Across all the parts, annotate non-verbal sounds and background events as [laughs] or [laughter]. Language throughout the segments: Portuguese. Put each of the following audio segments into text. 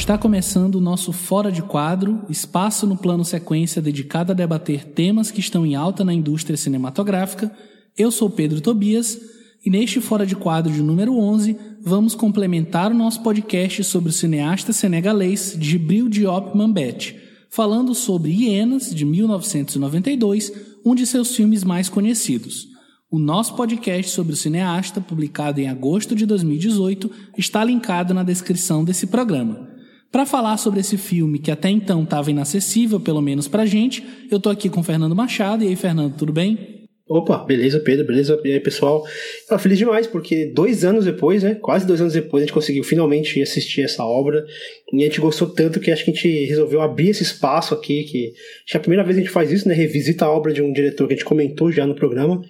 Está começando o nosso Fora de Quadro, espaço no plano sequência dedicado a debater temas que estão em alta na indústria cinematográfica. Eu sou Pedro Tobias e neste Fora de Quadro de número 11 vamos complementar o nosso podcast sobre o cineasta senegalês Djibril Diop Mambete, falando sobre Hienas, de 1992, um de seus filmes mais conhecidos. O nosso podcast sobre o cineasta, publicado em agosto de 2018, está linkado na descrição desse programa. Para falar sobre esse filme que até então estava inacessível, pelo menos pra gente, eu tô aqui com o Fernando Machado. E aí, Fernando, tudo bem? Opa, beleza, Pedro, beleza? E aí, pessoal? Eu feliz demais, porque dois anos depois, né? Quase dois anos depois, a gente conseguiu finalmente assistir essa obra. E a gente gostou tanto que acho que a gente resolveu abrir esse espaço aqui, que acho que é a primeira vez que a gente faz isso, né? Revisita a obra de um diretor que a gente comentou já no programa.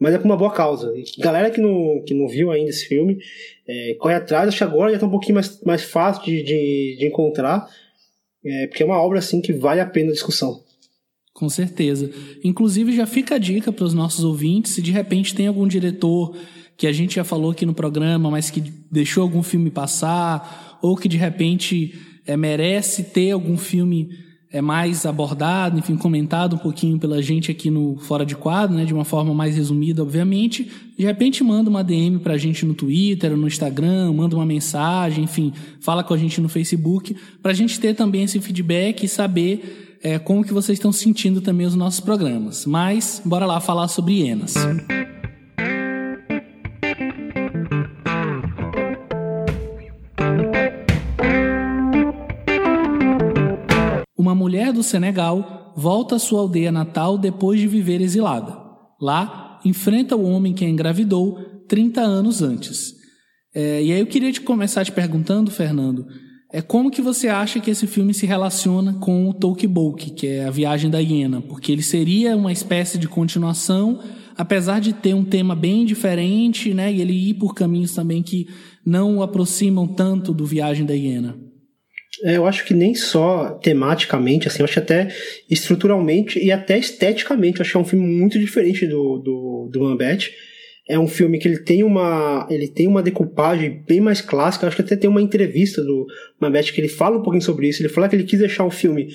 Mas é por uma boa causa. E galera que não, que não viu ainda esse filme, é, corre atrás, acho que agora já tá um pouquinho mais, mais fácil de, de, de encontrar. É, porque é uma obra assim que vale a pena a discussão. Com certeza. Inclusive, já fica a dica para os nossos ouvintes: se de repente tem algum diretor que a gente já falou aqui no programa, mas que deixou algum filme passar, ou que de repente é, merece ter algum filme é, mais abordado, enfim, comentado um pouquinho pela gente aqui no Fora de Quadro, né, de uma forma mais resumida, obviamente, de repente manda uma DM para a gente no Twitter, no Instagram, manda uma mensagem, enfim, fala com a gente no Facebook, para a gente ter também esse feedback e saber é, como que vocês estão sentindo também os nossos programas. Mas, bora lá falar sobre hienas. Uma do Senegal volta à sua aldeia natal depois de viver exilada. Lá, enfrenta o homem que a engravidou 30 anos antes. É, e aí eu queria te começar te perguntando, Fernando, é como que você acha que esse filme se relaciona com o Tolkien, que é a viagem da hiena? Porque ele seria uma espécie de continuação, apesar de ter um tema bem diferente, né? E ele ir por caminhos também que não o aproximam tanto do Viagem da Hiena. É, eu acho que nem só tematicamente, assim, eu acho até estruturalmente e até esteticamente, eu acho que é um filme muito diferente do, do, do Mambete é um filme que ele tem uma ele tem uma decupagem bem mais clássica. Acho que até tem uma entrevista do Mabete que ele fala um pouquinho sobre isso. Ele fala que ele quis deixar o filme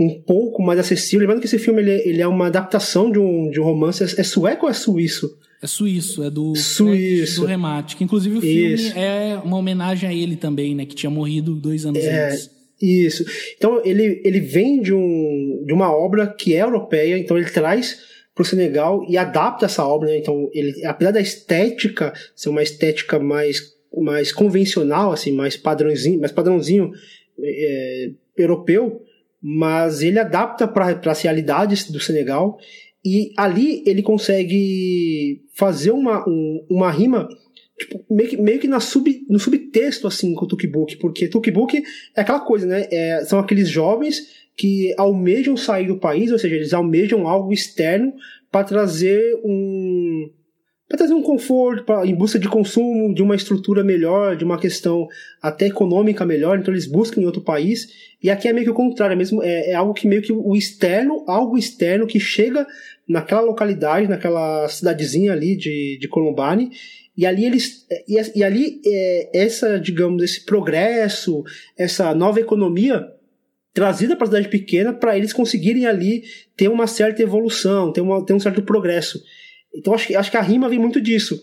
um pouco mais acessível. Lembrando que esse filme ele, ele é uma adaptação de um, de um romance. É, é sueco ou é suíço? É suíço, é do suíço. do Remate. Que inclusive o filme isso. é uma homenagem a ele também, né? Que tinha morrido dois anos é, antes. Isso. Então ele, ele vem de, um, de uma obra que é europeia, então ele traz para o Senegal e adapta essa obra. Né? Então, ele, apesar da estética ser uma estética mais, mais convencional, assim, mais padrãozinho, mais padrãozinho é, europeu, mas ele adapta para as realidades do Senegal e ali ele consegue fazer uma, um, uma rima tipo, meio, que, meio que na sub, no subtexto assim com o Tukibuk, porque Tukibuk é aquela coisa, né? É, são aqueles jovens que almejam sair do país, ou seja, eles almejam algo externo para trazer um para trazer um conforto, pra, em busca de consumo, de uma estrutura melhor, de uma questão até econômica melhor, então eles buscam em outro país. E aqui é meio que o contrário, é, mesmo, é, é algo que meio que o externo, algo externo que chega naquela localidade, naquela cidadezinha ali de, de Columbane, e ali eles e, e ali é, essa digamos esse progresso essa nova economia trazida para a cidade pequena para eles conseguirem ali ter uma certa evolução, ter, uma, ter um certo progresso. Então acho que, acho que a rima vem muito disso.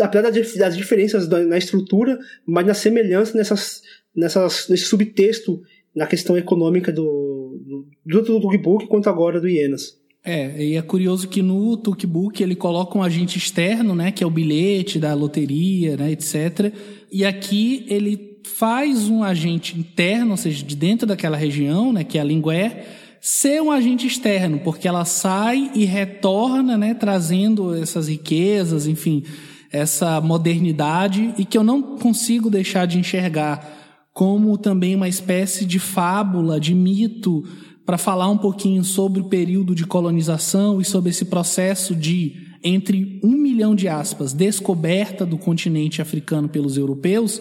Apesar das, das diferenças da, na estrutura, mas na semelhança nessas, nessas, nesse subtexto na questão econômica do, do, do, do Book quanto agora do Ienas. É, e é curioso que no Tukbook ele coloca um agente externo, né, que é o bilhete da loteria, né, etc. E aqui ele faz um agente interno, ou seja, de dentro daquela região, né, que é a lingué, ser um agente externo, porque ela sai e retorna, né, trazendo essas riquezas, enfim, essa modernidade e que eu não consigo deixar de enxergar como também uma espécie de fábula, de mito, para falar um pouquinho sobre o período de colonização e sobre esse processo de, entre um milhão de aspas, descoberta do continente africano pelos europeus,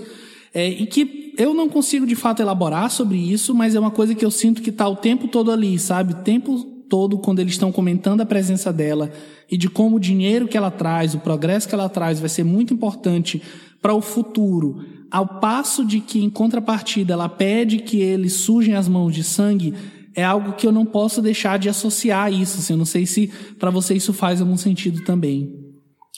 é, e que eu não consigo de fato elaborar sobre isso, mas é uma coisa que eu sinto que está o tempo todo ali, sabe? O tempo todo, quando eles estão comentando a presença dela e de como o dinheiro que ela traz, o progresso que ela traz, vai ser muito importante para o futuro ao passo de que, em contrapartida, ela pede que eles sujem as mãos de sangue, é algo que eu não posso deixar de associar a isso. Assim, eu não sei se para você isso faz algum sentido também.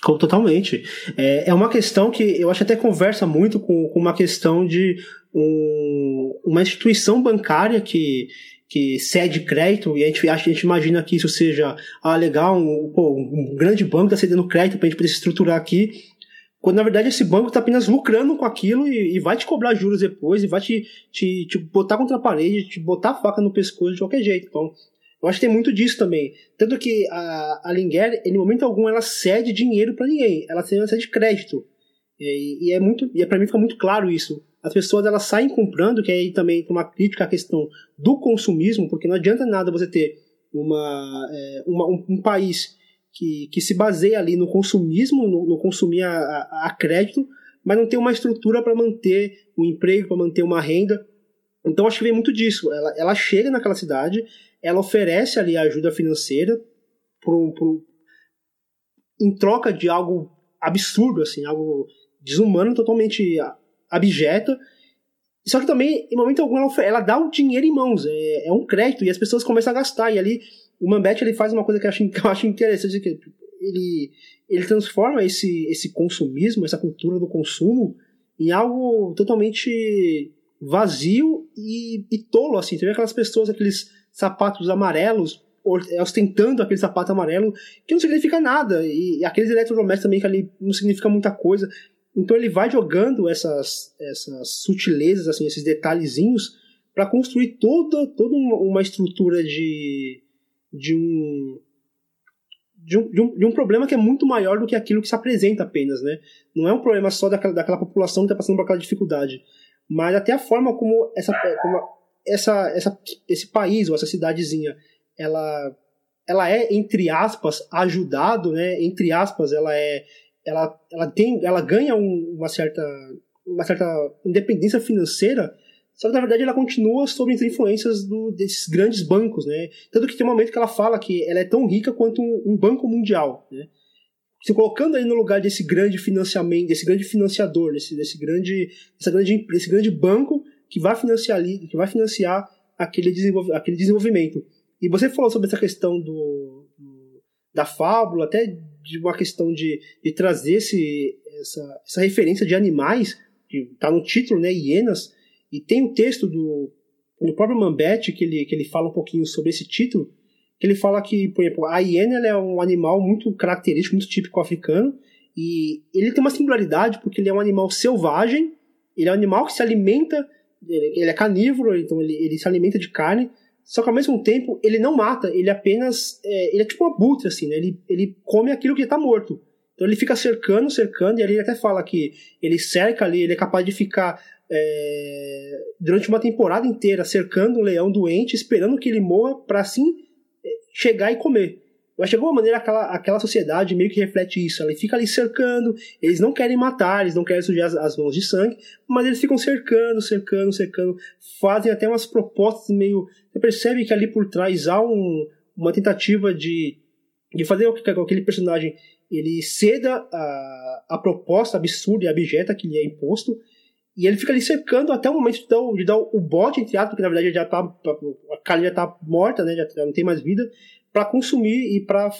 Totalmente. É, é uma questão que eu acho até conversa muito com, com uma questão de um, uma instituição bancária que, que cede crédito e a gente, a gente imagina que isso seja ah, legal, um, pô, um grande banco está cedendo crédito para a gente poder se estruturar aqui quando na verdade esse banco está apenas lucrando com aquilo e, e, vai te cobrar juros depois e vai te, te, te, botar contra a parede, te botar a faca no pescoço de qualquer jeito. Então, eu acho que tem muito disso também. Tanto que a, a Linguer, em momento algum, ela cede dinheiro para ninguém, ela cede crédito. E, e é muito, e é, para mim fica muito claro isso. As pessoas elas saem comprando, que aí também tem uma crítica à questão do consumismo, porque não adianta nada você ter uma, é, uma um, um país que, que se baseia ali no consumismo, no, no consumir a, a, a, crédito, mas não tem uma estrutura para manter um emprego, para manter uma renda. Então acho que vem muito disso. Ela, ela chega naquela cidade, ela oferece ali ajuda financeira por, por, em troca de algo absurdo, assim, algo desumano, totalmente abjeto. Só que também, em momento algum, ela, ela dá o dinheiro em mãos, é, é um crédito, e as pessoas começam a gastar, e ali o Mambete ele faz uma coisa que eu acho, [laughs] que eu acho interessante, que ele, ele transforma esse, esse consumismo, essa cultura do consumo, em algo totalmente vazio e, e tolo, assim. Tem aquelas pessoas, aqueles sapatos amarelos, ostentando aquele sapato amarelo, que não significa nada, e, e aqueles eletrodomésticos também que ali não significa muita coisa. Então ele vai jogando essas, essas sutilezas, assim, esses detalhezinhos, para construir toda, toda uma estrutura de, de um, de um, de um, de um, problema que é muito maior do que aquilo que se apresenta apenas, né? Não é um problema só daquela, daquela população que está passando por aquela dificuldade, mas até a forma como essa, como essa, essa, esse país ou essa cidadezinha, ela, ela é entre aspas ajudado, né? Entre aspas, ela é, ela, ela tem, ela ganha um, uma certa, uma certa independência financeira só que na verdade ela continua sob as influências do, desses grandes bancos, né? Tanto que tem um momento que ela fala que ela é tão rica quanto um, um banco mundial, né? Se colocando aí no lugar desse grande financiamento, desse grande financiador, desse, desse grande, dessa grande, desse grande banco que vai financiar ali, que vai financiar aquele, desenvolv aquele desenvolvimento. E você falou sobre essa questão do, da fábula, até de uma questão de, de trazer esse, essa, essa referência de animais, que está no título, né, hienas, e tem um texto do, do próprio Mambete que ele, que ele fala um pouquinho sobre esse título, que ele fala que, por exemplo, a hiena é um animal muito característico, muito típico africano, e ele tem uma singularidade porque ele é um animal selvagem, ele é um animal que se alimenta, ele é carnívoro, então ele, ele se alimenta de carne, só que ao mesmo tempo ele não mata, ele apenas. É, ele é tipo um abutre, assim, né? Ele, ele come aquilo que está morto. Então ele fica cercando, cercando, e ali ele até fala que ele cerca ali, ele é capaz de ficar é, durante uma temporada inteira cercando um leão doente, esperando que ele morra para assim é, chegar e comer. Que de alguma maneira aquela, aquela sociedade meio que reflete isso. Ela fica ali cercando, eles não querem matar, eles não querem sujar as, as mãos de sangue, mas eles ficam cercando, cercando, cercando, fazem até umas propostas meio. Você percebe que ali por trás há um, uma tentativa de, de fazer com que aquele personagem ele ceda a, a proposta absurda e abjeta que lhe é imposto e ele fica ali cercando até o momento de dar, de dar o bote, entre aspas, porque na verdade já tá, a carne já tá morta, né, já, não tem mais vida, para consumir e para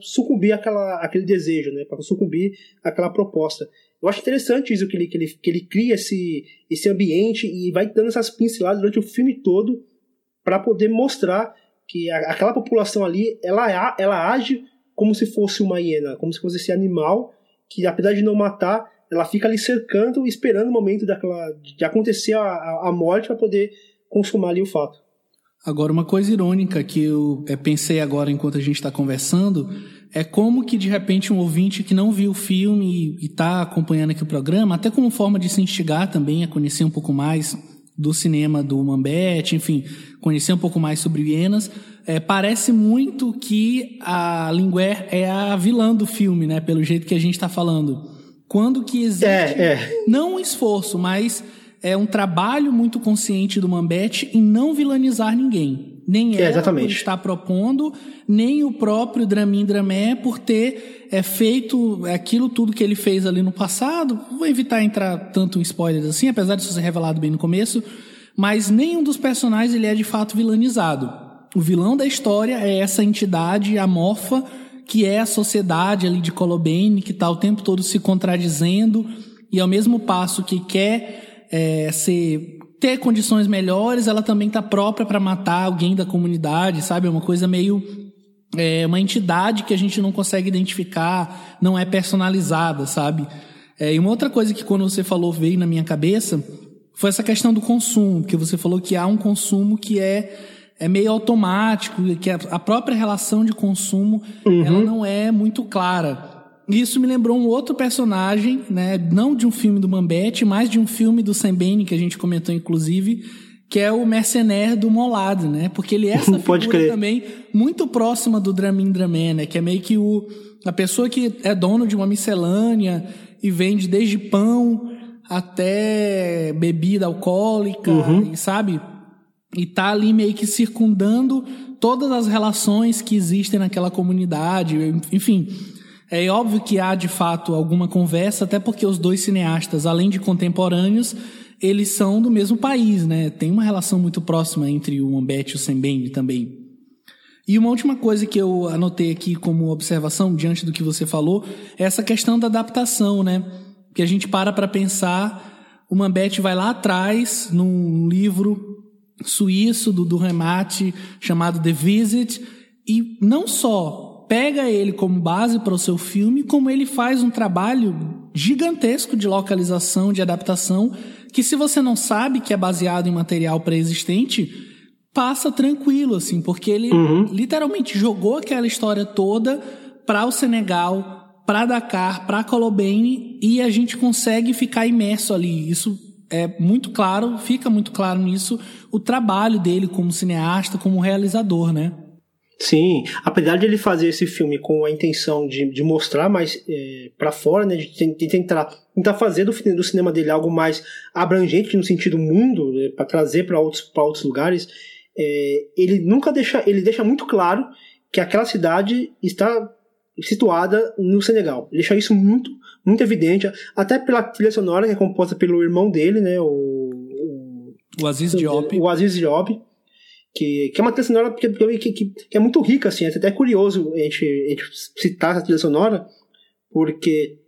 sucumbir àquela, àquele desejo, né, para sucumbir àquela proposta. Eu acho interessante isso que ele, que ele, que ele cria esse, esse ambiente e vai dando essas pinceladas durante o filme todo para poder mostrar que a, aquela população ali ela, ela age como se fosse uma hiena, como se fosse esse animal que apesar de não matar ela fica ali cercando, esperando o momento daquela, de acontecer a, a morte para poder consumar ali o fato. Agora, uma coisa irônica que eu é, pensei agora enquanto a gente está conversando é como que de repente um ouvinte que não viu o filme e está acompanhando aqui o programa, até como forma de se instigar também a conhecer um pouco mais do cinema do Mambete, enfim, conhecer um pouco mais sobre Vienas, é, parece muito que a Linguer é a vilã do filme, né? Pelo jeito que a gente está falando. Quando que existe, é, é. não um esforço, mas é um trabalho muito consciente do Mambete em não vilanizar ninguém. Nem É, ela por estar propondo, nem o próprio Dramin Dramé por ter é, feito aquilo tudo que ele fez ali no passado. Vou evitar entrar tanto em spoilers assim, apesar de ser revelado bem no começo. Mas nenhum dos personagens ele é de fato vilanizado. O vilão da história é essa entidade amorfa que é a sociedade ali de Colobane, que está o tempo todo se contradizendo e ao mesmo passo que quer é, ser ter condições melhores, ela também tá própria para matar alguém da comunidade, sabe? É uma coisa meio é uma entidade que a gente não consegue identificar, não é personalizada, sabe? É, e uma outra coisa que quando você falou veio na minha cabeça foi essa questão do consumo, que você falou que há um consumo que é é meio automático, que a a própria relação de consumo ela não é muito clara. Isso me lembrou um outro personagem, né? Não de um filme do Mambete, mas de um filme do Sam Bain, que a gente comentou inclusive, que é o Mercenaire do Molade, né? Porque ele é [laughs] essa figura também muito próxima do Dramin Draman, né? Que é meio que o a pessoa que é dono de uma miscelânea e vende desde pão até bebida alcoólica, e sabe? E tá ali meio que circundando todas as relações que existem naquela comunidade, enfim. É óbvio que há de fato alguma conversa, até porque os dois cineastas, além de contemporâneos, eles são do mesmo país, né? Tem uma relação muito próxima entre o Ambete e o Sembene também. E uma última coisa que eu anotei aqui como observação diante do que você falou é essa questão da adaptação, né? Que a gente para para pensar, o Mambete vai lá atrás num livro suíço do, do Remate chamado The Visit e não só pega ele como base para o seu filme, como ele faz um trabalho gigantesco de localização, de adaptação, que se você não sabe que é baseado em material pré-existente, passa tranquilo, assim, porque ele literalmente jogou aquela história toda para o Senegal, para Dakar, para Colobane e a gente consegue ficar imerso ali. Isso é muito claro, fica muito claro nisso o trabalho dele como cineasta, como realizador, né? Sim, apesar de ele fazer esse filme com a intenção de, de mostrar mais é, para fora, né, de, de tentar, tentar fazer do, do cinema dele algo mais abrangente no sentido mundo, né, para trazer para outros, pra outros lugares, é, ele nunca deixa, ele deixa muito claro que aquela cidade está situada no Senegal. Ele deixa isso muito, muito evidente, até pela trilha sonora que é composta pelo irmão dele, né, o, o O Aziz Diop. o Aziz Diop, que, que é uma trilha sonora que, que, que, é muito rica, assim, é até curioso a gente, a gente citar essa trilha sonora, porque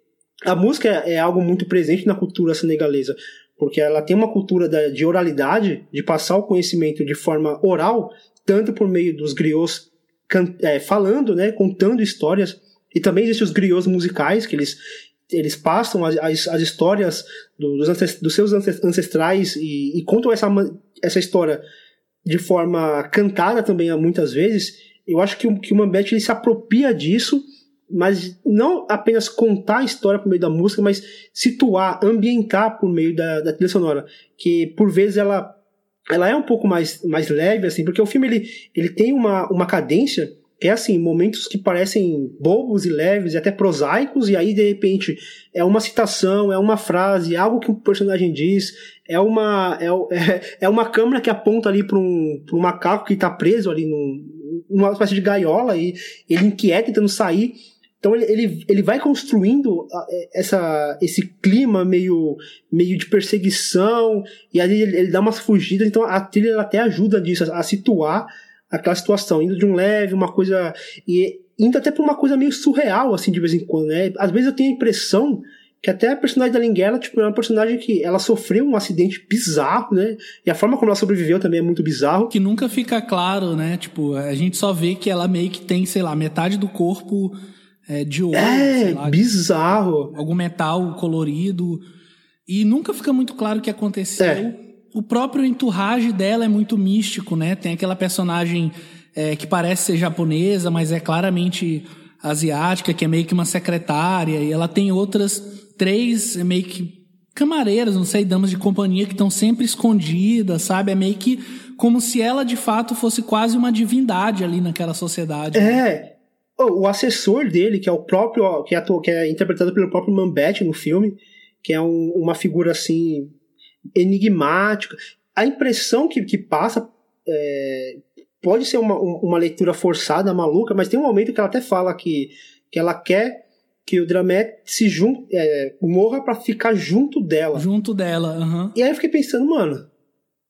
a música é, é algo muito presente na cultura senegalesa, porque ela tem uma cultura da, de oralidade, de passar o conhecimento de forma oral, tanto por meio dos griots can- é, falando, né, contando histórias, e também existem os griots musicais, que eles eles passam as, as, as histórias do- dos, ancest- dos seus ances- ancestrais e, e contam essa, essa história de forma cantada também muitas vezes. Eu acho que o, que o Mambete ele se apropria disso, mas não apenas contar a história por meio da música, mas situar, ambientar por meio da, da trilha sonora, que por vezes ela ela é um pouco mais, mais leve, assim, porque o filme ele, ele tem uma, uma cadência é assim, momentos que parecem bobos e leves e até prosaicos, e aí de repente é uma citação, é uma frase, é algo que o personagem diz, é uma, é, [laughs] é, é uma câmera que aponta ali para um, um macaco que está preso ali num, numa espécie de gaiola e ele inquieta tentando sair. Então ele, ele, ele vai construindo a- essa, esse clima meio, meio de perseguição, e aí ele, ele dá umas fugidas, então a trilha até ajuda disso, a situar aquela situação, indo de um leve, uma coisa. e indo até pra uma coisa meio surreal, assim, de vez em quando, né? Às vezes eu tenho a impressão que até a personagem da Linguela, tipo, é uma personagem que ela sofreu um acidente bizarro, né? E a forma como ela sobreviveu também é muito bizarro. Que nunca fica claro, né? Tipo, a gente só vê que ela meio que tem, sei lá, metade do corpo é, de ouro, É, lá, bizarro. algum metal colorido. E nunca fica muito claro o que aconteceu. É. O próprio enturrage dela é muito místico, né? Tem aquela personagem é, que parece ser japonesa, mas é claramente asiática, que é meio que uma secretária. E ela tem outras três é, meio que camareiras, não sei, damas de companhia que estão sempre escondidas, sabe? É meio que como se ela de fato fosse quase uma divindade ali naquela sociedade. né? É. O, o assessor dele, que é o próprio. que é, que é interpretado pelo próprio Mambete no filme, que é um- uma figura assim. Enigmática. A impressão que, que passa é, pode ser uma, uma leitura forçada, maluca, mas tem um momento que ela até fala que, que ela quer que o Dramet se jun, é, morra para ficar junto dela. Junto dela, aham. Uhum. E aí eu fiquei pensando, mano,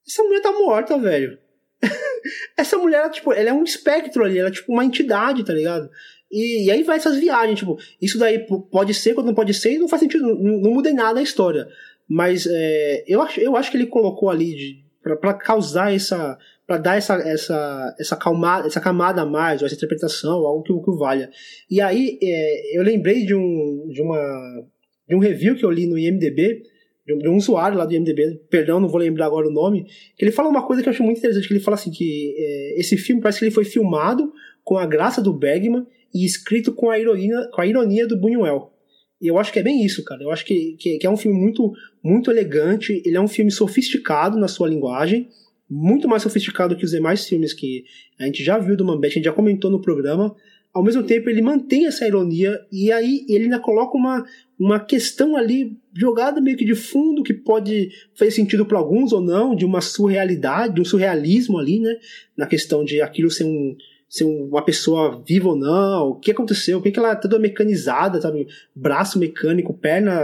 essa mulher tá morta, velho. [laughs] essa mulher, tipo, ela é um espectro ali, ela é tipo uma entidade, tá ligado? E, e, aí vai essas viagens, tipo, isso daí pode ser, quando não pode ser, e não faz sentido, não, não muda em nada a história. Mas é, eu, acho, eu acho que ele colocou ali para causar essa. para dar essa, essa, essa, calma, essa camada a mais, ou essa interpretação, algo que, que valha. E aí é, eu lembrei de um, de, uma, de um review que eu li no IMDB, de um usuário lá do IMDB, perdão, não vou lembrar agora o nome, que ele fala uma coisa que eu acho muito interessante, que ele fala assim que é, esse filme parece que ele foi filmado com a graça do Bergman e escrito com a ironia, com a ironia do Buñuel. Eu acho que é bem isso, cara. Eu acho que, que, que, é um filme muito, muito elegante. Ele é um filme sofisticado na sua linguagem, muito mais sofisticado que os demais filmes que a gente já viu do Mambete, a gente já comentou no programa. Ao mesmo tempo, ele mantém essa ironia e aí ele ainda coloca uma, uma questão ali jogada meio que de fundo que pode fazer sentido para alguns ou não, de uma surrealidade, de um surrealismo ali, né? Na questão de aquilo ser um ser uma pessoa viva ou não, o que aconteceu, por que ela é toda mecanizada, sabe? Braço mecânico, perna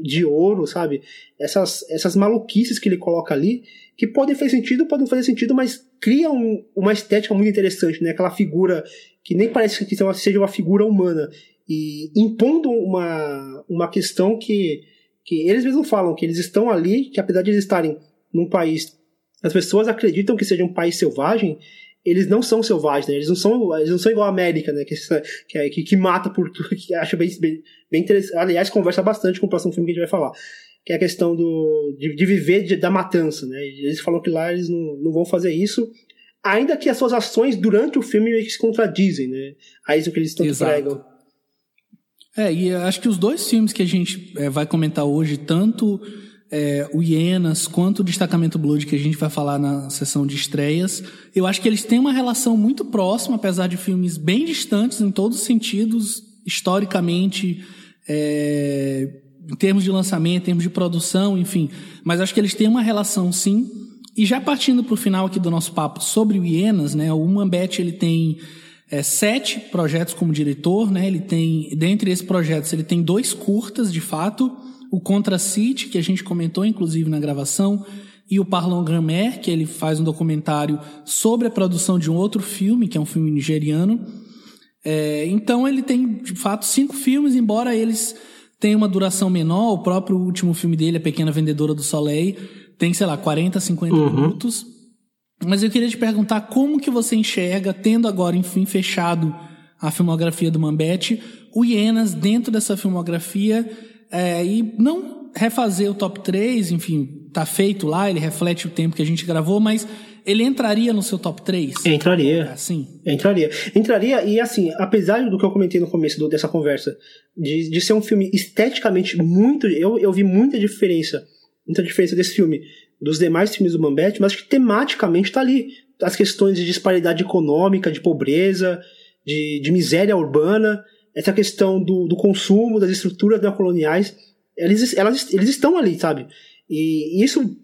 de ouro, sabe? Essas, essas maluquices que ele coloca ali, que podem fazer sentido, podem fazer sentido, mas criam uma estética muito interessante, né? Aquela figura que nem parece que seja uma figura humana, e impondo uma, uma questão que, que eles mesmos falam, que eles estão ali, que apesar de eles estarem num país, as pessoas acreditam que seja um país selvagem, eles não são selvagens, né? Eles não são, eles não são igual a América, né? Que, que, que, mata por tudo, [laughs] que acha bem, bem, bem interessante. Aliás, conversa bastante com o próximo filme que a gente vai falar. Que é a questão do, de, de viver de, da matança, né? Eles falam que lá eles não, não vão fazer isso, ainda que as suas ações durante o filme meio que se contradizem, né? A isso que eles tanto Exato. pregam. É, e acho que os dois filmes que a gente é, vai comentar hoje, tanto é, o Hienas quanto o Destacamento Blood, que a gente vai falar na sessão de estreias, eu acho que eles têm uma relação muito próxima, apesar de filmes bem distantes em todos os sentidos, historicamente, é, em termos de lançamento, em termos de produção, enfim. Mas acho que eles têm uma relação, sim. E já partindo para o final aqui do nosso papo sobre o Hienas, né, o Mambete ele tem é, sete projetos como diretor, né? Ele tem, dentre esses projetos, ele tem dois curtas, de fato, o Contra City, que a gente comentou inclusive na gravação, e o Parlon Grammer, que ele faz um documentário sobre a produção de um outro filme, que é um filme nigeriano. É, então ele tem, de fato, cinco filmes, embora eles tenham uma duração menor. O próprio último filme dele, A Pequena Vendedora do Soleil, tem, sei lá, 40, 50 uhum. minutos. Mas eu queria te perguntar como que você enxerga, tendo agora, enfim, fechado a filmografia do Mambete, o Hienas dentro dessa filmografia é, e não refazer o top 3, enfim, tá feito lá, ele reflete o tempo que a gente gravou, mas ele entraria no seu top 3? Entraria. Assim? Entraria. Entraria, e assim, apesar do que eu comentei no começo do, dessa conversa, de, de ser um filme esteticamente muito. Eu, eu vi muita diferença, muita diferença desse filme dos demais filmes do Mambete, mas que tematicamente tá ali. As questões de disparidade econômica, de pobreza, de, de miséria urbana essa questão do, do consumo, das estruturas neocoloniais, eles, elas, eles estão ali, sabe? E isso,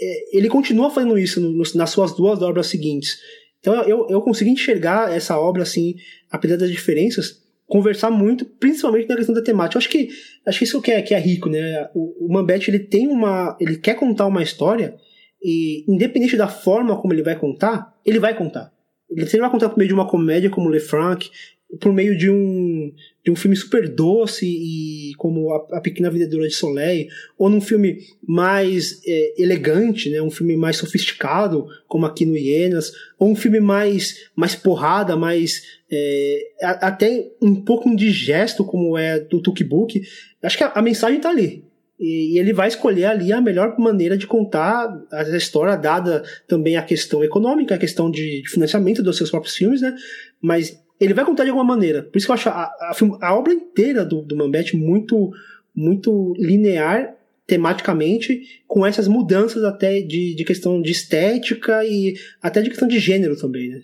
é, ele continua fazendo isso nas suas duas obras seguintes. Então eu, eu consegui enxergar essa obra, assim, apesar das diferenças, conversar muito, principalmente na questão da temática. Eu acho que, acho que isso que é, que é rico, né? O, o Mambete, ele tem uma, ele quer contar uma história e independente da forma como ele vai contar, ele vai contar. Ele, se ele vai contar por meio de uma comédia como Le Franc, por meio de um, de um filme super doce e como a, a Pequena Vendedora de Soleil, ou num filme mais é, elegante, né, um filme mais sofisticado, como aqui no Hienas, ou um filme mais, mais porrada, mais é, até um pouco indigesto, como é do Tukbook, acho que a, a mensagem está ali. E, e ele vai escolher ali a melhor maneira de contar a história, dada também a questão econômica, a questão de, de financiamento dos seus próprios filmes, né? Mas ele vai contar de alguma maneira. Por isso que eu acho a, a, a obra inteira do, do Mambete muito, muito linear tematicamente, com essas mudanças até de, de questão de estética e até de questão de gênero também, né?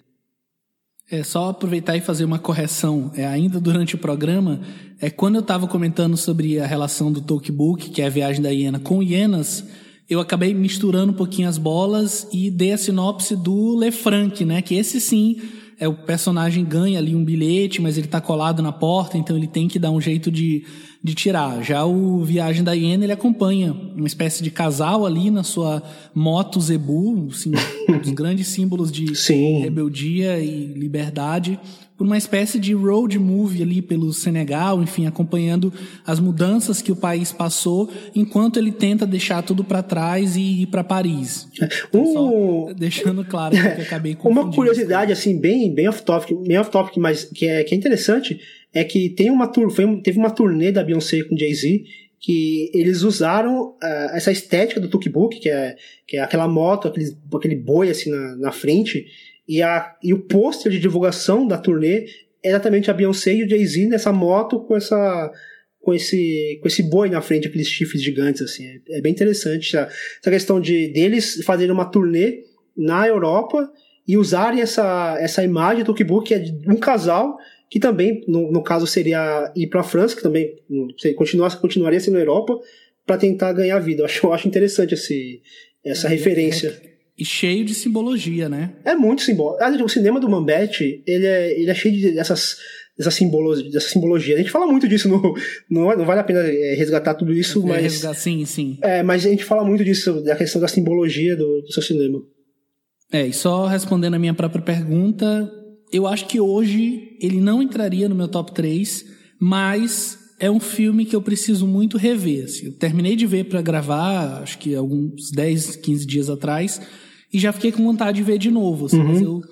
É só aproveitar e fazer uma correção. É, ainda durante o programa, é quando eu estava comentando sobre a relação do Talkbook, que é a viagem da hiena, com hienas, eu acabei misturando um pouquinho as bolas e dei a sinopse do Lefranc, né? Que esse sim é o personagem ganha ali um bilhete, mas ele tá colado na porta, então ele tem que dar um jeito de, de tirar. Já o Viagem da Hiena, ele acompanha uma espécie de casal ali na sua moto Zebu, assim, um dos [laughs] grandes símbolos de Sim. rebeldia e liberdade por uma espécie de road movie ali pelo Senegal, enfim, acompanhando as mudanças que o país passou, enquanto ele tenta deixar tudo para trás e ir para Paris. Um... Só deixando claro que eu acabei com [laughs] Uma curiosidade assim bem bem off topic, bem off topic, mas que é que é interessante é que tem uma tour, foi, teve uma turnê da Beyoncé com Jay-Z que eles usaram uh, essa estética do Tukbook, que é, que é aquela moto, aquele, aquele boi assim na, na frente, e, a, e o pôster de divulgação da turnê é exatamente a Beyoncé e o Jay-Z nessa moto com essa com esse com esse boi na frente, aqueles chifres gigantes assim. É, é bem interessante essa, essa questão de deles fazerem uma turnê na Europa e usarem essa essa imagem do Kibu que é de um casal que também no, no caso seria ir para a França, que também sei, continua, continuaria sendo na Europa para tentar ganhar vida. Eu acho, eu acho interessante esse, essa é, referência. É, e cheio de simbologia, né? É muito simbólico. O cinema do Mambete, ele é, ele é cheio de, dessas, dessas, simbologia, dessa simbologia. A gente fala muito disso, no, não, não vale a pena é, resgatar tudo isso, é, mas... Resgatar, sim, sim. É, mas a gente fala muito disso, da questão da simbologia do, do seu cinema. É, e só respondendo a minha própria pergunta, eu acho que hoje ele não entraria no meu top 3, mas é um filme que eu preciso muito rever. Assim, eu terminei de ver para gravar, acho que alguns 10, 15 dias atrás, e já fiquei com vontade de ver de novo. Assim, uhum. Mas eu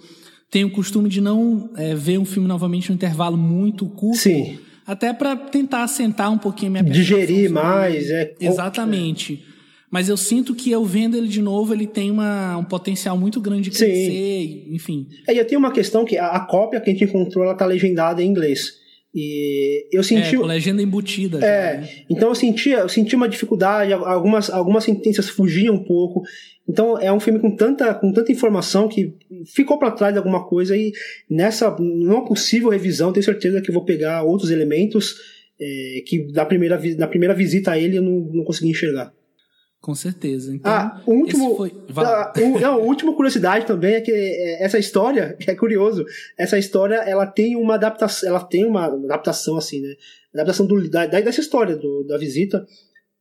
tenho o costume de não é, ver um filme novamente no intervalo muito curto. Sim. Até para tentar assentar um pouquinho a minha Digerir mais, é. Exatamente. Mas eu sinto que eu vendo ele de novo, ele tem uma, um potencial muito grande de crescer, Sim. enfim. É, e eu tenho uma questão que a, a cópia que a gente encontrou, ela tá legendada em inglês. E eu senti. É, legenda embutida. É, já, né? então eu senti, eu senti uma dificuldade, algumas, algumas sentenças fugiam um pouco. Então é um filme com tanta, com tanta informação que ficou para trás de alguma coisa e nessa não possível revisão, tenho certeza que vou pegar outros elementos é, que da primeira, da primeira visita a ele eu não, não consegui enxergar. Com certeza. Então, ah, o último, foi... ah, o, [laughs] não, a última curiosidade também é que é, essa história, [laughs] é curioso, essa história ela tem uma adaptação, ela tem uma adaptação assim, né? Adaptação do, da, dessa história do, da visita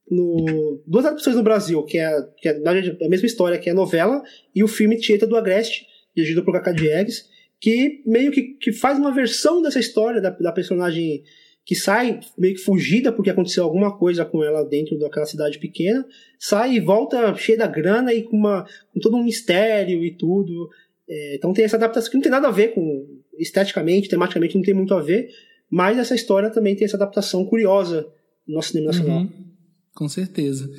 no, duas adaptações no Brasil, que é, que é a mesma história, que é a novela e o filme Tieta do Agreste, dirigido por Cacá Diegues, que meio que, que faz uma versão dessa história da, da personagem que sai meio que fugida porque aconteceu alguma coisa com ela dentro daquela cidade pequena, sai e volta cheia da grana e com, uma, com todo um mistério e tudo. É, então tem essa adaptação que não tem nada a ver com esteticamente, tematicamente não tem muito a ver, mas essa história também tem essa adaptação curiosa no nosso cinema nacional. Uhum, com certeza.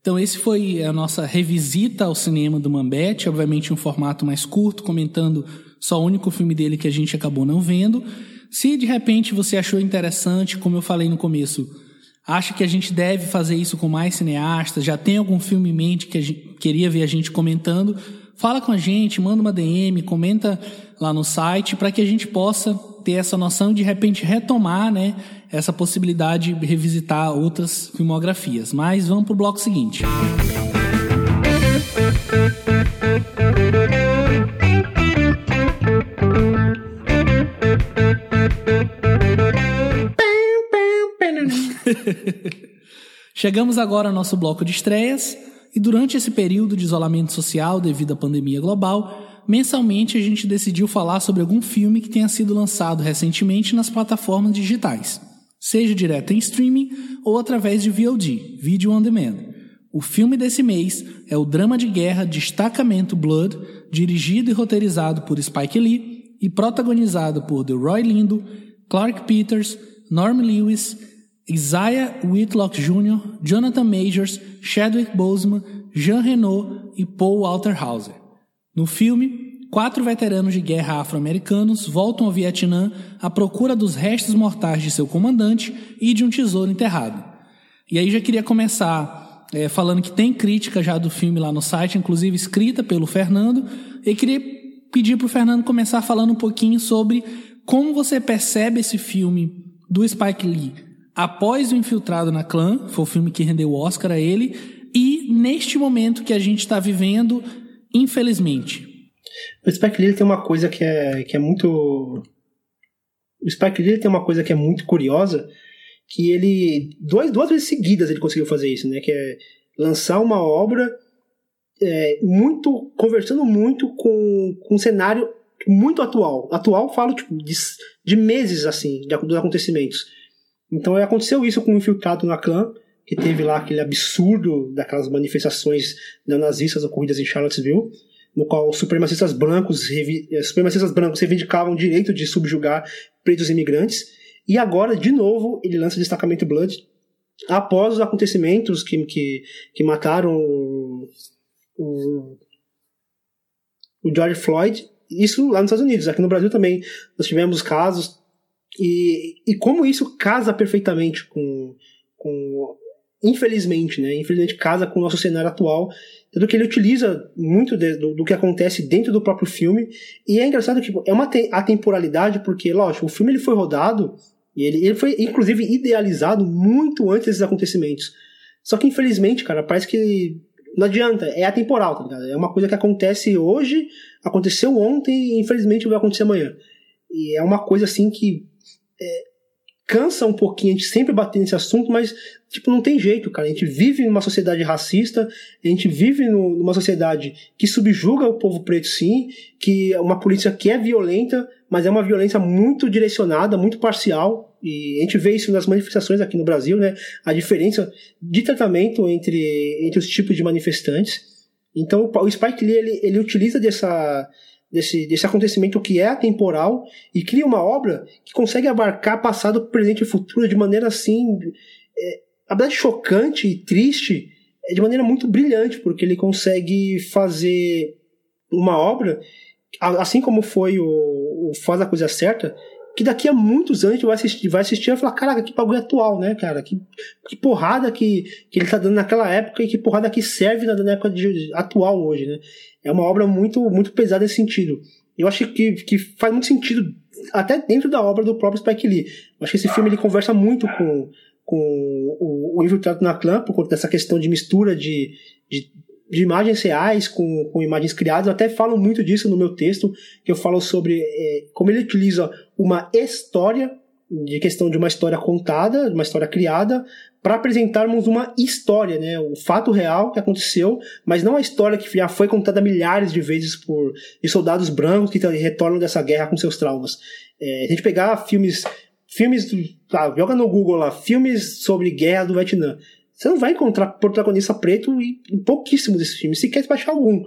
Então esse foi a nossa revisita ao cinema do Mambete, obviamente um formato mais curto, comentando só o único filme dele que a gente acabou não vendo. Se de repente você achou interessante, como eu falei no começo, acha que a gente deve fazer isso com mais cineastas, já tem algum filme em mente que a gente queria ver a gente comentando, fala com a gente, manda uma DM, comenta lá no site para que a gente possa ter essa noção de, de repente retomar, né, essa possibilidade de revisitar outras filmografias. Mas vamos para o bloco seguinte. [laughs] Chegamos agora ao nosso bloco de estreias e durante esse período de isolamento social devido à pandemia global, mensalmente a gente decidiu falar sobre algum filme que tenha sido lançado recentemente nas plataformas digitais, seja direto em streaming ou através de VOD, Video on Demand. O filme desse mês é o drama de guerra Destacamento Blood, dirigido e roteirizado por Spike Lee e protagonizado por Roy Lindo, Clark Peters, Norm Lewis Isaiah Whitlock Jr., Jonathan Majors, Chadwick Boseman, Jean Renault e Paul Walter Hauser. No filme, quatro veteranos de guerra afro-americanos voltam ao Vietnã à procura dos restos mortais de seu comandante e de um tesouro enterrado. E aí já queria começar é, falando que tem crítica já do filme lá no site, inclusive escrita pelo Fernando, e queria pedir para o Fernando começar falando um pouquinho sobre como você percebe esse filme do Spike Lee após o Infiltrado na Clã, foi o filme que rendeu o Oscar a ele, e neste momento que a gente está vivendo, infelizmente. O Spike Lee tem uma coisa que é, que é muito. O Spike Lee tem uma coisa que é muito curiosa, que ele. Duas, duas vezes seguidas ele conseguiu fazer isso, né? Que é lançar uma obra é, muito. conversando muito com, com um cenário muito atual. Atual, falo tipo, de, de meses, assim, de, dos acontecimentos. Então aconteceu isso com o infiltrado na clã, que teve lá aquele absurdo daquelas manifestações neonazistas ocorridas em Charlottesville, no qual os supremacistas brancos, eh, supremacistas brancos reivindicavam o direito de subjugar pretos imigrantes. E agora, de novo, ele lança o destacamento Blood após os acontecimentos que, que, que mataram o, o George Floyd. Isso lá nos Estados Unidos. Aqui no Brasil também nós tivemos casos. E, e como isso casa perfeitamente com, com infelizmente, né? Infelizmente casa com o nosso cenário atual, tanto que ele utiliza muito de, do, do, que acontece dentro do próprio filme, e é engraçado que é uma te, atemporalidade, porque, lógico, o filme ele foi rodado, e ele, ele foi, inclusive, idealizado muito antes desses acontecimentos. Só que, infelizmente, cara, parece que não adianta, é atemporal, tá ligado? É uma coisa que acontece hoje, aconteceu ontem, e infelizmente vai acontecer amanhã. E é uma coisa, assim, que... É, cansa um pouquinho a gente sempre bater nesse assunto, mas tipo não tem jeito, cara. A gente vive numa sociedade racista, a gente vive numa sociedade que subjuga o povo preto, sim, que é uma polícia que é violenta, mas é uma violência muito direcionada, muito parcial. E a gente vê isso nas manifestações aqui no Brasil, né? A diferença de tratamento entre, entre os tipos de manifestantes. Então o Spike Lee ele, ele utiliza dessa desse, desse acontecimento que é atemporal e cria uma obra que consegue abarcar passado, presente e futuro de maneira assim, é, a verdade chocante e triste, é de maneira muito brilhante, porque ele consegue fazer uma obra, assim como foi o, o Faz a Coisa Certa, que daqui a muitos anos a gente vai assistir, vai assistir e falar, caraca, que bagulho atual, né, cara? Que, que porrada que, que ele tá dando naquela época e que porrada que serve na, na época de, atual hoje, né? É uma obra muito, muito pesada nesse sentido. Eu acho que, que faz muito sentido até dentro da obra do próprio Spike Lee. Eu acho que esse filme ele conversa muito com, com o, o Infiltrado na Clã, por conta dessa questão de mistura de, de, de, imagens reais com, com imagens criadas. Eu até falo muito disso no meu texto, que eu falo sobre é, como ele utiliza uma história, de questão de uma história contada, uma história criada, para apresentarmos uma história, né, o fato real que aconteceu, mas não a história que já foi contada milhares de vezes por de soldados brancos que retornam dessa guerra com seus traumas. É, a gente pegar filmes, filmes, ah, joga no Google lá, filmes sobre guerra do Vietnã, você não vai encontrar protagonista preto em pouquíssimos desses filmes, sequer se achar algum.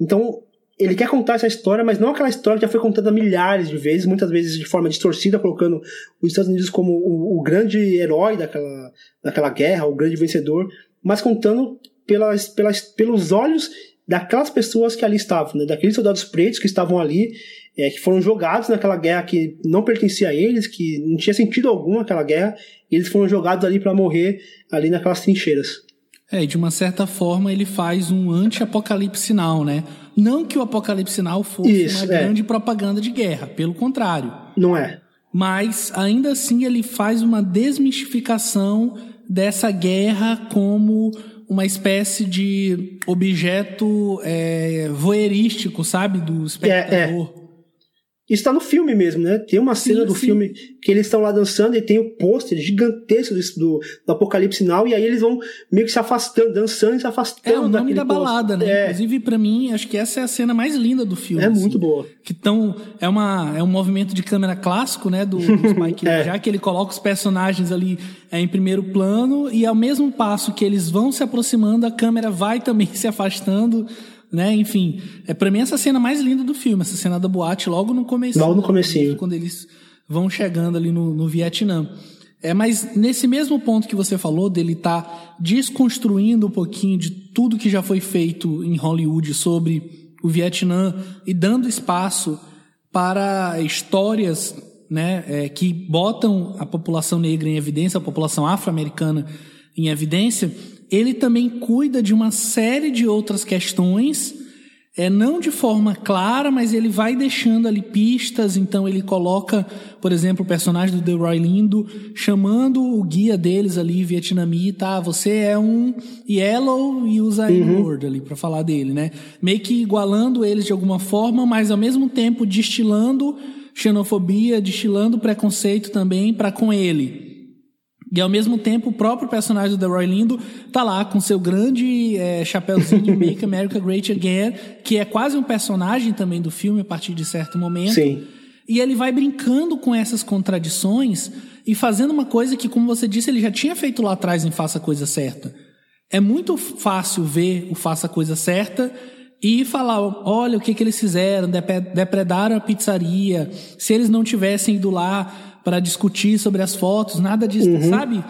Então, ele quer contar essa história, mas não aquela história que já foi contada milhares de vezes, muitas vezes de forma distorcida, colocando os Estados Unidos como o, o grande herói daquela, daquela guerra, o grande vencedor, mas contando pelas, pelas, pelos olhos daquelas pessoas que ali estavam, né? daqueles soldados pretos que estavam ali, é, que foram jogados naquela guerra que não pertencia a eles, que não tinha sentido algum aquela guerra, e eles foram jogados ali para morrer ali naquelas trincheiras. É, e de uma certa forma ele faz um anti-apocalipse sinal, né? Não que o apocalipse sinal fosse Isso, uma é. grande propaganda de guerra, pelo contrário. Não é. Mas ainda assim ele faz uma desmistificação dessa guerra como uma espécie de objeto é, voyeurístico, sabe? Do espectador. É, é. Isso tá no filme mesmo, né? Tem uma cena sim, do sim. filme que eles estão lá dançando e tem o pôster gigantesco do, do Apocalipse Now, e aí eles vão meio que se afastando, dançando e se afastando. É o nome da balada, né? É. Inclusive, para mim, acho que essa é a cena mais linda do filme. É assim, muito boa. Que tão, é, uma, é um movimento de câmera clássico, né? Do, do Spike [laughs] é. já que ele coloca os personagens ali é, em primeiro plano, e ao mesmo passo que eles vão se aproximando, a câmera vai também [laughs] se afastando né? Enfim, é para mim essa cena mais linda do filme, essa cena da boate logo no começo. Logo no comecinho. Quando eles vão chegando ali no, no Vietnã. É, mas nesse mesmo ponto que você falou, dele estar tá desconstruindo um pouquinho de tudo que já foi feito em Hollywood sobre o Vietnã e dando espaço para histórias né, é, que botam a população negra em evidência, a população afro-americana em evidência, ele também cuida de uma série de outras questões é não de forma clara, mas ele vai deixando ali pistas. Então ele coloca, por exemplo, o personagem do The Roy Lindo chamando o guia deles ali, vietnamita, ah, você é um yellow e usa uhum. word ali para falar dele, né? Meio que igualando eles de alguma forma, mas ao mesmo tempo destilando xenofobia, destilando preconceito também para com ele. E ao mesmo tempo, o próprio personagem do The Roy Lindo tá lá com seu grande é, chapéuzinho de Make America Great Again, que é quase um personagem também do filme a partir de certo momento. Sim. E ele vai brincando com essas contradições e fazendo uma coisa que, como você disse, ele já tinha feito lá atrás em Faça a Coisa Certa. É muito fácil ver o Faça a Coisa Certa e falar, olha o que, que eles fizeram, depredaram a pizzaria, se eles não tivessem ido lá para discutir sobre as fotos, nada disso, uhum. sabe?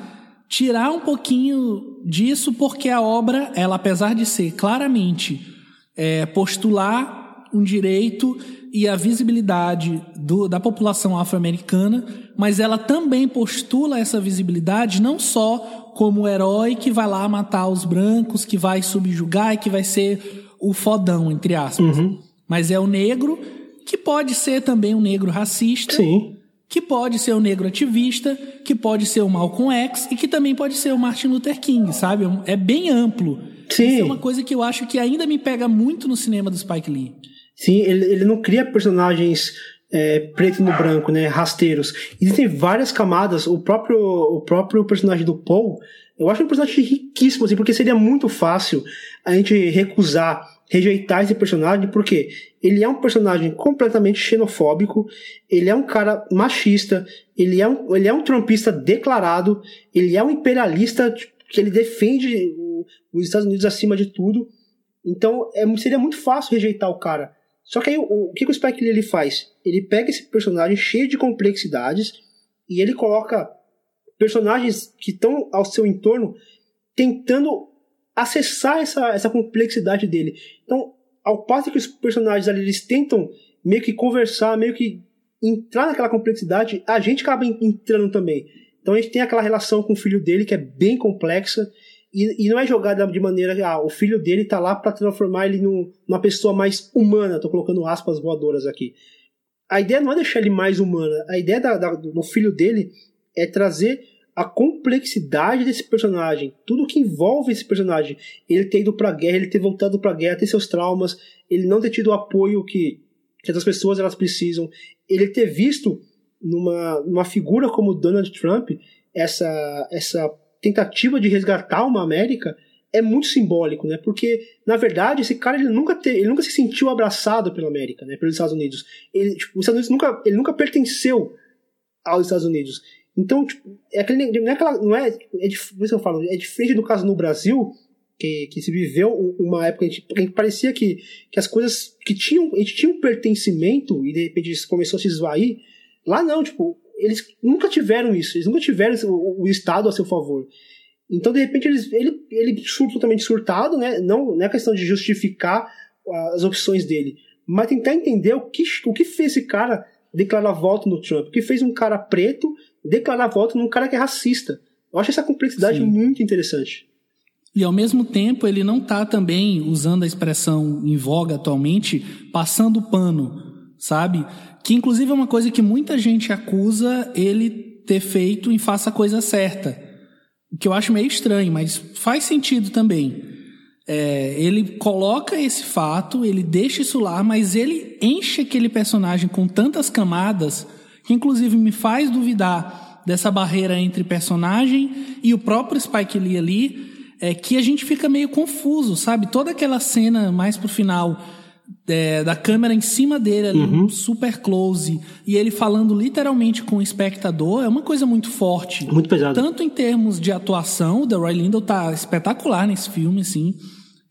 Tirar um pouquinho disso, porque a obra, ela apesar de ser claramente é, postular um direito e a visibilidade do, da população afro-americana, mas ela também postula essa visibilidade não só como o herói que vai lá matar os brancos, que vai subjugar e que vai ser o fodão, entre aspas. Uhum. Mas é o negro que pode ser também um negro racista. Sim que pode ser o negro ativista, que pode ser o Malcolm X e que também pode ser o Martin Luther King, sabe? É bem amplo. Sim. Isso é uma coisa que eu acho que ainda me pega muito no cinema do Spike Lee. Sim, ele, ele não cria personagens é, preto no branco, né, rasteiros. Existem várias camadas. O próprio, o próprio personagem do Paul, eu acho um personagem riquíssimo, assim, porque seria muito fácil a gente recusar rejeitar esse personagem, porque ele é um personagem completamente xenofóbico, ele é um cara machista, ele é um, ele é um trumpista declarado, ele é um imperialista que ele defende os Estados Unidos acima de tudo. Então é, seria muito fácil rejeitar o cara. Só que aí o, o que, o Spike Lee ele faz? Ele pega esse personagem cheio de complexidades e ele coloca personagens que estão ao seu entorno tentando acessar essa, essa complexidade dele. Então, ao passo que os personagens ali eles tentam meio que conversar, meio que entrar naquela complexidade, a gente acaba entrando também. Então a gente tem aquela relação com o filho dele que é bem complexa e, e não é jogada de maneira ah, o filho dele tá lá para transformar ele num, numa pessoa mais humana. Tô colocando aspas voadoras aqui. A ideia não é deixar ele mais humana. A ideia da, da, do filho dele é trazer a complexidade desse personagem, tudo que envolve esse personagem, ele ter ido pra guerra, ele ter voltado pra guerra, ter seus traumas, ele não ter tido o apoio que, que as pessoas elas precisam, ele ter visto numa, numa figura como Donald Trump essa, essa tentativa de resgatar uma América é muito simbólico, né? Porque na verdade esse cara ele nunca te, ele nunca se sentiu abraçado pela América, né? Pelos Estados Unidos. Ele, tipo, os Estados Unidos nunca ele nunca pertenceu aos Estados Unidos. Então, tipo, é aquele, não é aquela, não é, é por isso que eu falo, é diferente do caso no Brasil, que, que se viveu uma época em que parecia que, que as coisas que tinham, a gente tinha um pertencimento e de repente começou a se esvair. Lá não, tipo, eles nunca tiveram isso, eles nunca tiveram o, o Estado a seu favor. Então, de repente, eles, ele, ele surta totalmente surtado, né? Não, não é questão de justificar as opções dele, mas tentar entender o que, o que fez esse cara declarar voto no Trump, o que fez um cara preto declarar voto num cara que é racista. Eu acho essa complexidade Sim. muito interessante. E ao mesmo tempo, ele não está também, usando a expressão em voga atualmente, passando pano, sabe? Que inclusive é uma coisa que muita gente acusa ele ter feito em Faça a Coisa Certa. O que eu acho meio estranho, mas faz sentido também. É, ele coloca esse fato, ele deixa isso lá, mas ele enche aquele personagem com tantas camadas que inclusive me faz duvidar dessa barreira entre personagem e o próprio Spike Lee ali, é que a gente fica meio confuso, sabe? Toda aquela cena mais pro final é, da câmera em cima dele ali, uhum. super close, e ele falando literalmente com o espectador, é uma coisa muito forte. Muito pesado. Tanto em termos de atuação, o The Roy Lindell tá espetacular nesse filme, assim.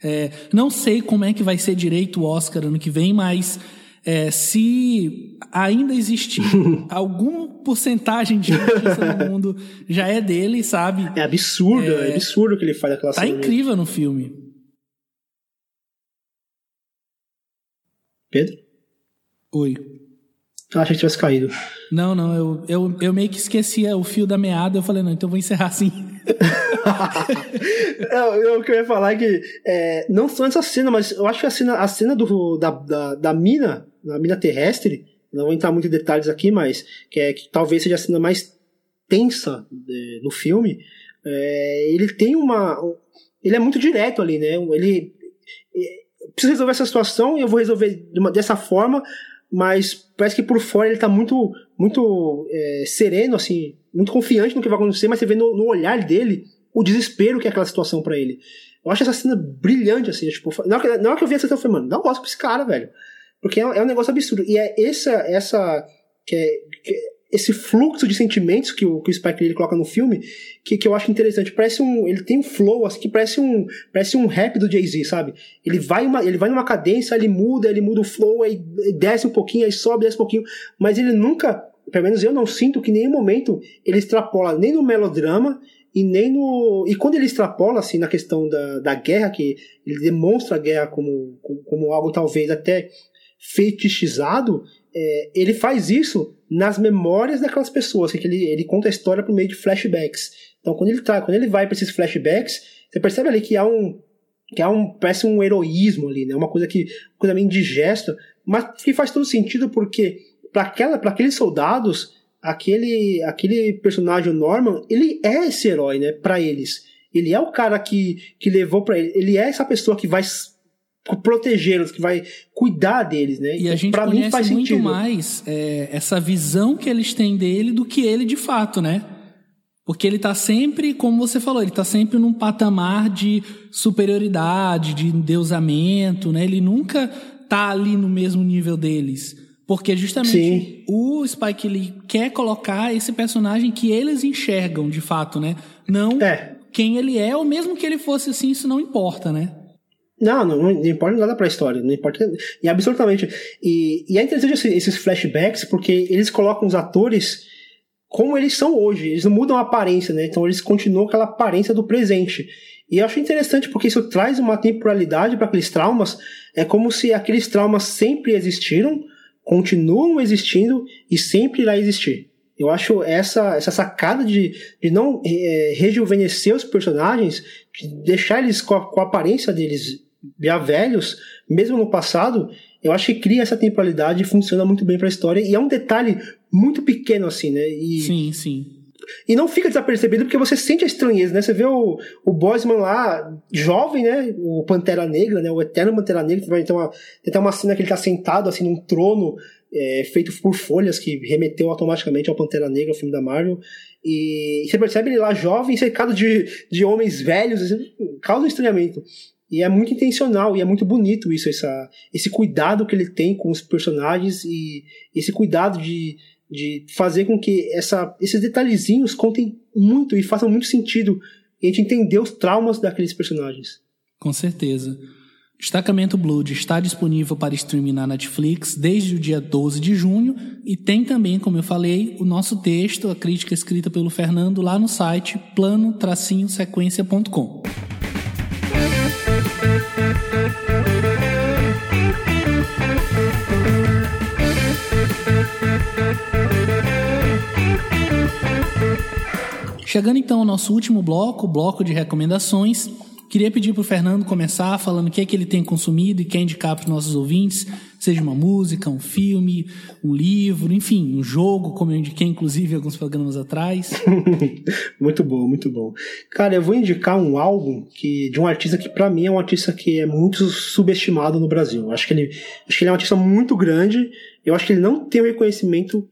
É, não sei como é que vai ser direito o Oscar ano que vem, mas é, se ainda existir [laughs] alguma porcentagem de justiça no mundo, já é dele, sabe? É absurdo, é, é absurdo que ele faz aquela Tá cena incrível mesmo. no filme. Pedro? Oi. Eu achei que tivesse caído. Não, não, eu, eu, eu meio que esquecia o fio da meada, eu falei, não, então eu vou encerrar assim. [laughs] eu, o que eu ia falar é que é, não só essa cena, mas eu acho que a cena, a cena do, da, da, da mina, da mina terrestre, não vou entrar muito em detalhes aqui, mas que, é, que talvez seja a cena mais tensa é, no filme, é, ele tem uma. Ele é muito direto ali, né? Ele. É, preciso resolver essa situação e eu vou resolver de uma, dessa forma, mas parece que por fora ele tá muito, muito é, sereno, assim, muito confiante no que vai acontecer, mas você vê no, no olhar dele o desespero que é aquela situação para ele. Eu acho essa cena brilhante, assim, tipo, na hora que, na hora que eu vi essa cena, eu falei, mano, dá um gosto pra esse cara, velho. Porque é, é um negócio absurdo. E é essa, essa, que é, que esse fluxo de sentimentos que o, que o Spike Lee coloca no filme, que, que eu acho interessante. Parece um, ele tem um flow, assim, que parece um, parece um rap do Jay-Z, sabe? Ele vai, uma, ele vai numa cadência, ele muda, ele muda o flow, aí desce um pouquinho, aí sobe, desce um pouquinho, mas ele nunca, pelo menos eu não sinto que em nenhum momento ele extrapola nem no melodrama e nem no. E quando ele extrapola, assim, na questão da, da guerra, que ele demonstra a guerra como, como, como algo talvez até fetichizado, é, ele faz isso nas memórias daquelas pessoas, que ele, ele conta a história por meio de flashbacks. Então, quando ele tá, quando ele vai para esses flashbacks, você percebe ali que há um que há um parece um heroísmo ali, né? Uma coisa que uma coisa meio indigesta, mas que faz todo sentido porque para aqueles soldados, aquele aquele personagem Norman, ele é esse herói, né, para eles. Ele é o cara que que levou para ele, ele é essa pessoa que vai protegê-los, que vai cuidar deles, né? E então, a gente pra conhece mim faz muito sentido. mais é, essa visão que eles têm dele do que ele de fato, né? Porque ele está sempre, como você falou, ele está sempre num patamar de superioridade, de endeusamento, né? Ele nunca tá ali no mesmo nível deles. Porque justamente Sim. o Spike Lee quer colocar esse personagem que eles enxergam de fato, né? Não é. quem ele é, ou mesmo que ele fosse assim, isso não importa, né? Não, não, não importa nada pra história, não importa. E absolutamente. E, e é interessante esses flashbacks, porque eles colocam os atores como eles são hoje. Eles não mudam a aparência, né? Então eles continuam aquela aparência do presente. E eu acho interessante porque isso traz uma temporalidade para aqueles traumas. É como se aqueles traumas sempre existiram, continuam existindo e sempre irá existir. Eu acho essa, essa sacada de, de não é, rejuvenescer os personagens, de deixar eles com a, com a aparência deles já velhos, mesmo no passado, eu acho que cria essa temporalidade e funciona muito bem para a história. E é um detalhe muito pequeno, assim, né? E, sim, sim. E não fica desapercebido porque você sente a estranheza, né? Você vê o, o Bosman lá, jovem, né? O Pantera Negra, né? O eterno Pantera Negra. Tem, uma, tem até uma cena que ele tá sentado, assim, num trono é, feito por folhas que remeteu automaticamente ao Pantera Negra, o filme da Marvel. E, e você percebe ele lá jovem, cercado de, de homens velhos, assim, causa um estranhamento. E é muito intencional e é muito bonito isso, essa, esse cuidado que ele tem com os personagens e esse cuidado de, de fazer com que essa, esses detalhezinhos contem muito e façam muito sentido e a gente entender os traumas daqueles personagens. Com certeza. Destacamento Blood está disponível para streaming na Netflix desde o dia 12 de junho e tem também, como eu falei, o nosso texto, a crítica escrita pelo Fernando lá no site plano-sequência.com. Chegando então ao nosso último bloco, o bloco de recomendações. Queria pedir para o Fernando começar falando o que é que ele tem consumido e quer indicar para os nossos ouvintes, seja uma música, um filme, um livro, enfim, um jogo, como eu indiquei inclusive alguns programas atrás. [laughs] muito bom, muito bom. Cara, eu vou indicar um álbum que de um artista que para mim é um artista que é muito subestimado no Brasil. Acho que ele, acho que ele é um artista muito grande. Eu acho que ele não tem o reconhecimento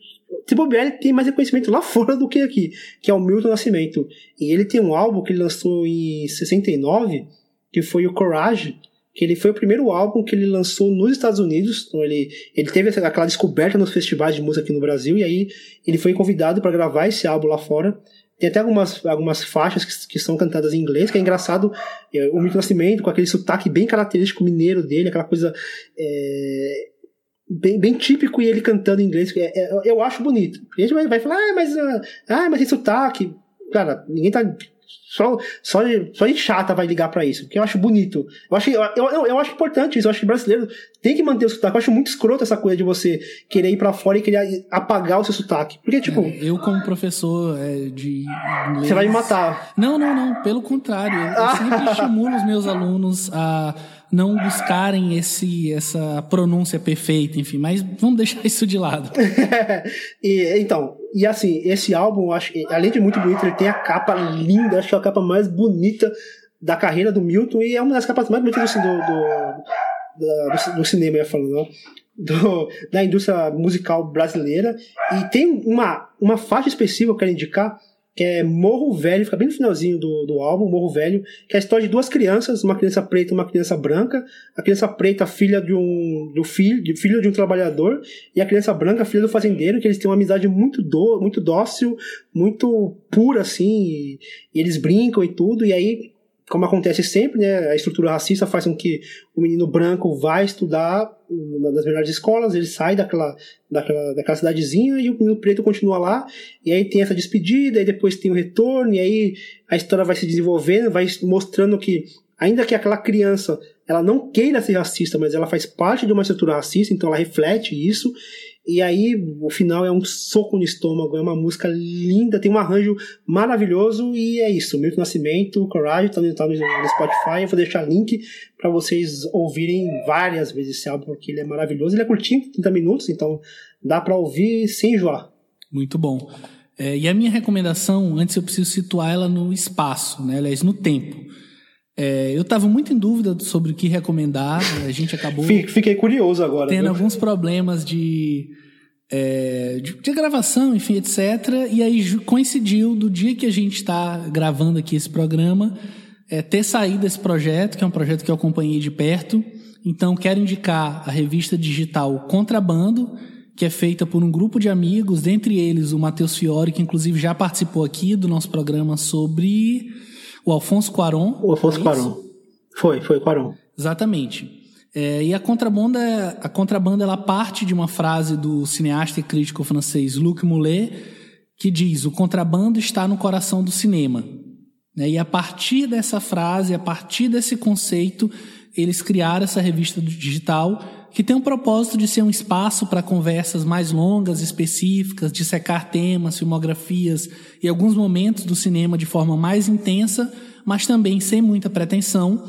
se bobear, ele tem mais reconhecimento lá [laughs] fora do que aqui, que é o Milton Nascimento. E ele tem um álbum que ele lançou em 69, que foi o Courage, que ele foi o primeiro álbum que ele lançou nos Estados Unidos. Então ele, ele teve aquela descoberta nos festivais de música aqui no Brasil, e aí ele foi convidado para gravar esse álbum lá fora. Tem até algumas, algumas faixas que, que são cantadas em inglês, que é engraçado. É, o Milton Nascimento, com aquele sotaque bem característico mineiro dele, aquela coisa. É, bem, bem típico e ele cantando em inglês. É, é, eu acho bonito. A gente vai, vai falar, ah, mas, ah, mas tem sotaque. Cara, ninguém tá Só, só, só de chata vai ligar para isso, porque eu acho bonito. Eu acho, eu, eu, eu, acho importante isso. Eu acho que brasileiro tem que manter o sotaque. Eu acho muito escroto essa coisa de você querer ir para fora e querer apagar o seu sotaque. Porque, tipo. É, eu, como professor é, de inglês. Você vai me matar. Não, não, não. Pelo contrário. Eu sempre [laughs] estimulo os meus alunos a não buscarem esse essa pronúncia perfeita, enfim, mas vamos deixar [laughs] isso de lado. [laughs] e, então, e assim, esse álbum, acho, além de muito bonito, ele tem a capa linda, acho que é a capa mais bonita da carreira do Milton e é uma das capas mais bonitas do, do, do, do cinema, ia falando, do, da indústria musical brasileira. E tem uma, uma faixa específica que eu quero indicar, que é Morro Velho, fica bem no finalzinho do, do álbum, Morro Velho, que é a história de duas crianças, uma criança preta e uma criança branca. A criança preta, filha de um do filho, de, filho de um trabalhador, e a criança branca, filha do fazendeiro, que eles têm uma amizade muito do, muito dócil, muito pura assim, e, e eles brincam e tudo, e aí como acontece sempre, né, a estrutura racista faz com que o menino branco vá estudar nas melhores escolas, ele sai daquela, daquela, daquela cidadezinha e o menino preto continua lá, e aí tem essa despedida, e depois tem o retorno, e aí a história vai se desenvolvendo, vai mostrando que, ainda que aquela criança ela não queira ser racista, mas ela faz parte de uma estrutura racista, então ela reflete isso, e aí o final é um soco no estômago, é uma música linda, tem um arranjo maravilhoso e é isso. Milton Nascimento, Coragem, tá no, tá no Spotify. Eu vou deixar link para vocês ouvirem várias vezes esse álbum, porque ele é maravilhoso. Ele é curtinho, 30 minutos, então dá para ouvir sem enjoar. Muito bom. É, e a minha recomendação, antes eu preciso situar ela no espaço, né? aliás, no tempo. É, eu estava muito em dúvida sobre o que recomendar. A gente acabou. Fiquei curioso agora. Tendo viu? alguns problemas de, é, de, de, gravação, enfim, etc. E aí coincidiu do dia que a gente está gravando aqui esse programa é, ter saído esse projeto, que é um projeto que eu acompanhei de perto. Então, quero indicar a revista digital Contrabando, que é feita por um grupo de amigos, dentre eles o Matheus Fiore, que inclusive já participou aqui do nosso programa sobre o Alfonso Cuaron. O Alfonso Cuaron. Foi, foi Cuaron. Exatamente. É, e a contrabanda, a contrabanda ela parte de uma frase do cineasta e crítico francês Luc Moulet, que diz: "O contrabando está no coração do cinema". Né? E a partir dessa frase, a partir desse conceito, eles criaram essa revista digital que tem um propósito de ser um espaço para conversas mais longas, específicas, de secar temas, filmografias e alguns momentos do cinema de forma mais intensa, mas também sem muita pretensão.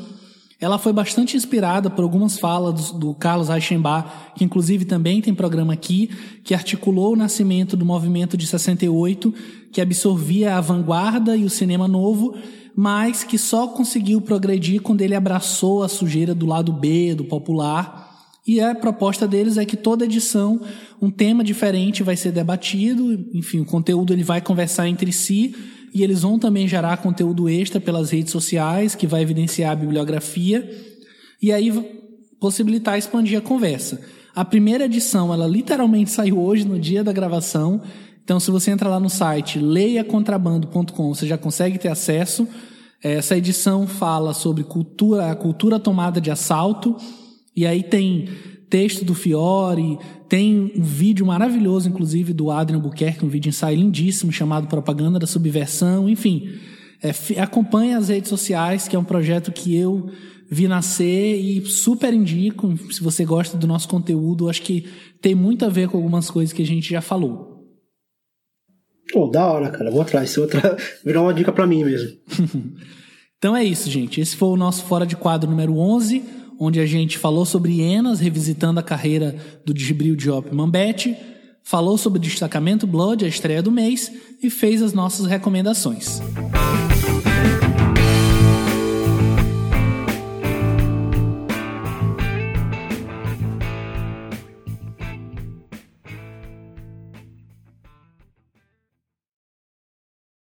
Ela foi bastante inspirada por algumas falas do, do Carlos Reichenbach, que inclusive também tem programa aqui, que articulou o nascimento do movimento de 68, que absorvia a vanguarda e o cinema novo, mas que só conseguiu progredir quando ele abraçou a sujeira do lado B, do popular, e a proposta deles é que toda edição um tema diferente vai ser debatido, enfim, o conteúdo ele vai conversar entre si e eles vão também gerar conteúdo extra pelas redes sociais que vai evidenciar a bibliografia e aí possibilitar expandir a conversa. A primeira edição, ela literalmente saiu hoje no dia da gravação. Então, se você entrar lá no site leiacontrabando.com, você já consegue ter acesso. Essa edição fala sobre cultura, a cultura tomada de assalto e aí tem texto do Fiore, tem um vídeo maravilhoso, inclusive, do Adrian Buquerque, um vídeo ensaio lindíssimo chamado Propaganda da Subversão, enfim. É, acompanhe as redes sociais, que é um projeto que eu vi nascer e super indico. Se você gosta do nosso conteúdo, acho que tem muito a ver com algumas coisas que a gente já falou. Pô, da hora, cara. Vou atrás. Outra... [laughs] Virou uma dica para mim mesmo. [laughs] então é isso, gente. Esse foi o nosso Fora de Quadro número 11 onde a gente falou sobre Enas, revisitando a carreira do Gibril Diop Mambete, falou sobre Destacamento Blood, a estreia do mês, e fez as nossas recomendações.